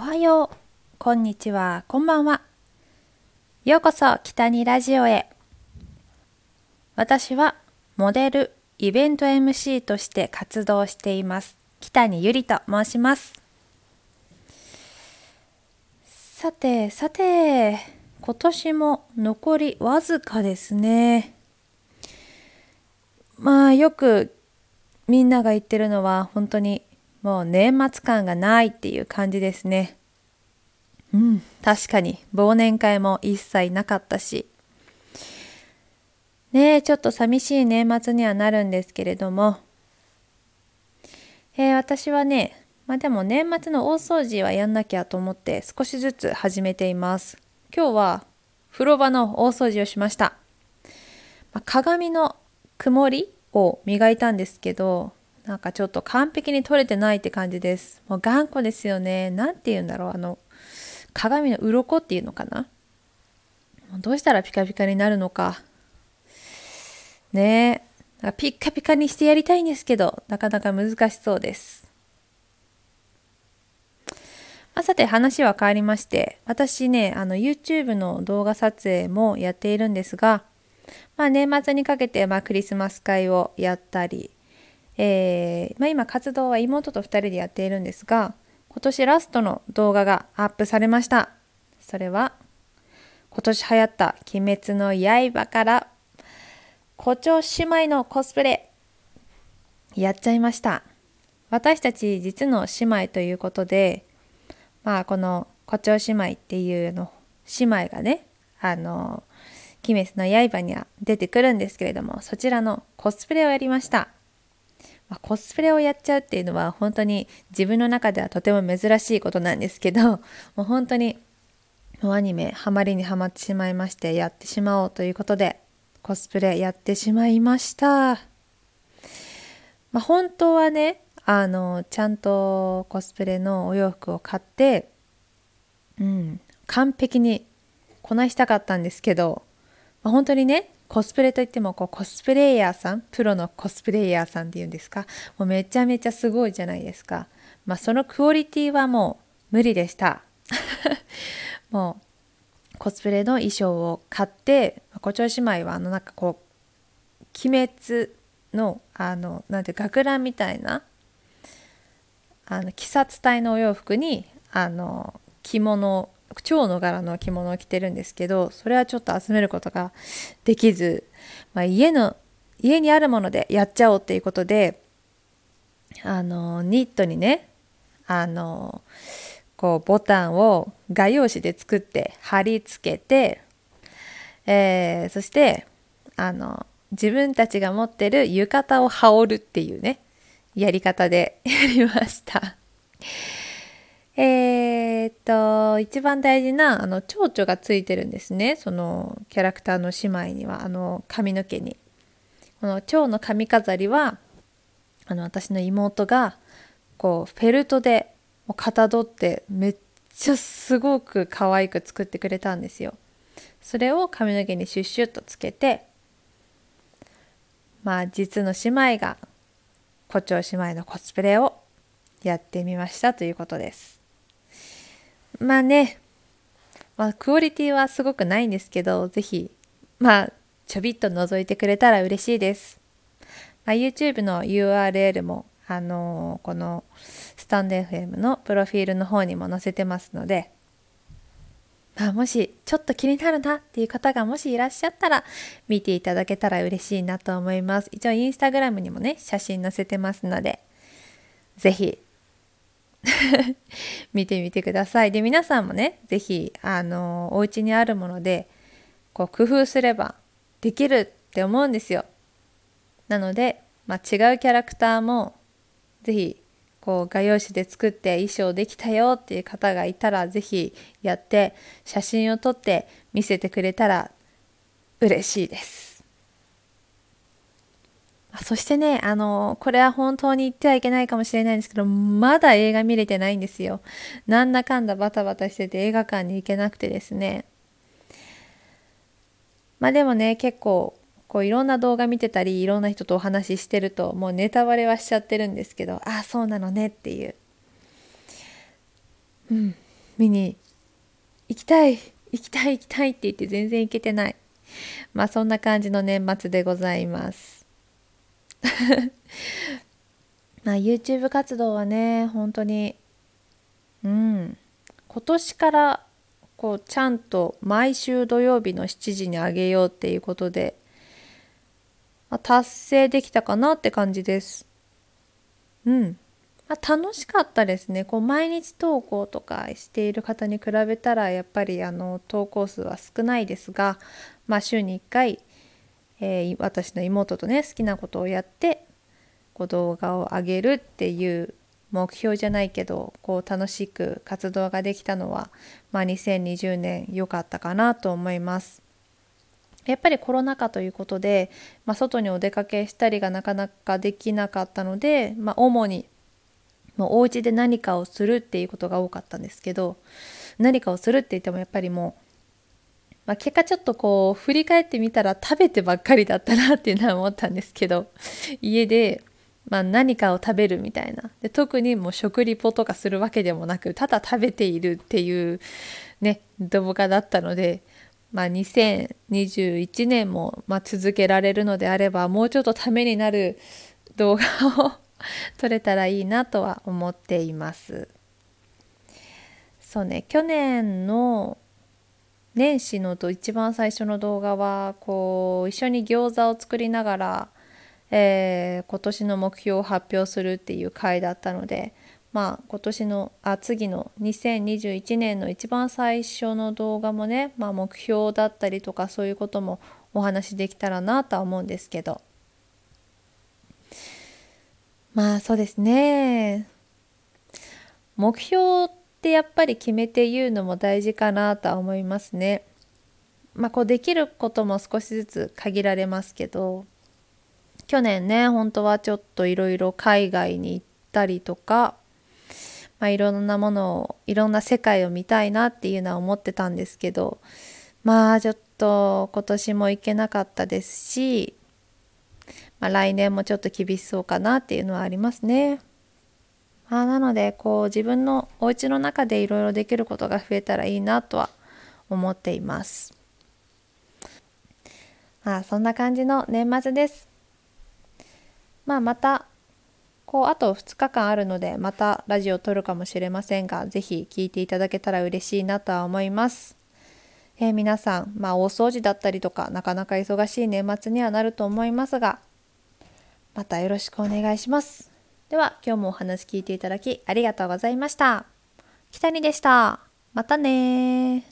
おはよう、こんにちは、こんばんは。ようこそ北にラジオへ。私はモデル、イベント MC として活動しています。北にゆりと申します。さて、さて、今年も残りわずかですね。まあよくみんなが言ってるのは本当にもう年末感がないっていう感じですね。うん、確かに忘年会も一切なかったし。ねえ、ちょっと寂しい年末にはなるんですけれども、えー、私はね、まあでも年末の大掃除はやんなきゃと思って少しずつ始めています。今日は風呂場の大掃除をしました。まあ、鏡の曇りを磨いたんですけど、なんかちょっと完璧に取れてないって感じです。もう頑固ですよね。何て言うんだろう。あの、鏡の鱗っていうのかな。どうしたらピカピカになるのか。ねえ。ピッカピカにしてやりたいんですけど、なかなか難しそうです。まあ、さて話は変わりまして、私ね、あの YouTube の動画撮影もやっているんですが、まあ、年末にかけて、まあ、クリスマス会をやったり、えー、まあ、今活動は妹と2人でやっているんですが今年ラストの動画がアップされました。それは今年流行った「鬼滅の刃」から胡蝶姉妹のコスプレやっちゃいました。私たち実の姉妹ということでまあこの胡蝶姉妹っていうの姉妹がねあの「鬼滅の刃」には出てくるんですけれどもそちらのコスプレをやりました。まあ、コスプレをやっちゃうっていうのは本当に自分の中ではとても珍しいことなんですけど もう本当にもうアニメハマりにはまってしまいましてやってしまおうということでコスプレやってしまいました。まあ、本当はねあのちゃんとコスプレのお洋服を買って、うん、完璧にこなしたかったんですけど、まあ、本当にねコスプレといってもこうコスプレイヤーさんプロのコスプレイヤーさんっていうんですか？もうめちゃめちゃすごいじゃないですか。まあそのクオリティはもう無理でした。もうコスプレの衣装を買って胡蝶姉妹はあのなんかこう鬼滅のあのなんて学ランみたいなあの鬼殺隊のお洋服にあの着物蝶の柄の着物を着てるんですけどそれはちょっと集めることができず、まあ、家の家にあるものでやっちゃおうっていうことであのニットにねあのこうボタンを画用紙で作って貼り付けて、えー、そしてあの自分たちが持ってる浴衣を羽織るっていうねやり方でやりました。えー、っと一番大事なあの蝶々がついてるんですね。そのキャラクターの姉妹には。あの髪の毛に。この蝶の髪飾りはあの私の妹がこうフェルトでかたどってめっちゃすごく可愛く作ってくれたんですよ。それを髪の毛にシュッシュッとつけてまあ実の姉妹が胡蝶姉妹のコスプレをやってみましたということです。まあね、まあ、クオリティはすごくないんですけど、ぜひ、まあ、ちょびっと覗いてくれたら嬉しいです。まあ、YouTube の URL も、あのー、このスタンド FM のプロフィールの方にも載せてますので、まあ、もしちょっと気になるなっていう方がもしいらっしゃったら見ていただけたら嬉しいなと思います。一応インスタグラムにもね、写真載せてますので、ぜひ 見てみてください。で皆さんもね是非あのお家にあるものでこう工夫すればできるって思うんですよ。なので、まあ、違うキャラクターも是非こう画用紙で作って衣装できたよっていう方がいたら是非やって写真を撮って見せてくれたら嬉しいです。そしてね、あの、これは本当に言ってはいけないかもしれないんですけど、まだ映画見れてないんですよ。なんだかんだバタバタしてて映画館に行けなくてですね。まあでもね、結構、こういろんな動画見てたり、いろんな人とお話ししてると、もうネタバレはしちゃってるんですけど、ああ、そうなのねっていう。うん。見に行きたい行きたい行きたいって言って全然行けてないまあそんな感じの年末でございます まあ YouTube 活動はね本当にうん今年からこうちゃんと毎週土曜日の7時にあげようっていうことで、まあ、達成できたかなって感じです。うん。まあ、楽しかったですね。こう毎日投稿とかしている方に比べたらやっぱりあの投稿数は少ないですが、まあ、週に1回、えー、私の妹とね好きなことをやってこう動画を上げるっていう目標じゃないけどこう楽しく活動ができたのは、まあ、2020年良かったかなと思います。やっぱりコロナ禍ということで、まあ、外にお出かけしたりがなかなかできなかったので、まあ、主にもうお家で何かをするっていうことが多かったんですけど何かをするって言ってもやっぱりもう、まあ、結果ちょっとこう振り返ってみたら食べてばっかりだったなっていうのは思ったんですけど 家でまあ、何かを食べるみたいなで特にもう食リポとかするわけでもなくただ食べているっていうね動画だったので、まあ、2021年もま続けられるのであればもうちょっとためになる動画を 撮れたらいいなとは思っています。そうね去年の年始のと一番最初の動画はこう一緒に餃子を作りながらえー、今年の目標を発表するっていう回だったのでまあ今年のあ次の2021年の一番最初の動画もね、まあ、目標だったりとかそういうこともお話できたらなとは思うんですけど。まあそうですね。目標ってやっぱり決めて言うのも大事かなとは思いますね。まあこうできることも少しずつ限られますけど去年ね本当はちょっといろいろ海外に行ったりとか、まあ、いろんなものをいろんな世界を見たいなっていうのは思ってたんですけどまあちょっと今年も行けなかったですし、まあ、来年もちょっと厳しそうかなっていうのはありますね。あ、なのでこう自分のお家の中でいろいろできることが増えたらいいなとは思っています。まあそんな感じの年末です。まあ、またこうあと2日間あるのでまたラジオを撮るかもしれませんが是非聞いていただけたら嬉しいなとは思います。えー、皆さん、まあ、大掃除だったりとかなかなか忙しい年末にはなると思いますがまたよろしくお願いします。では今日もお話聞いていただきありがとうございました。北にでした。またね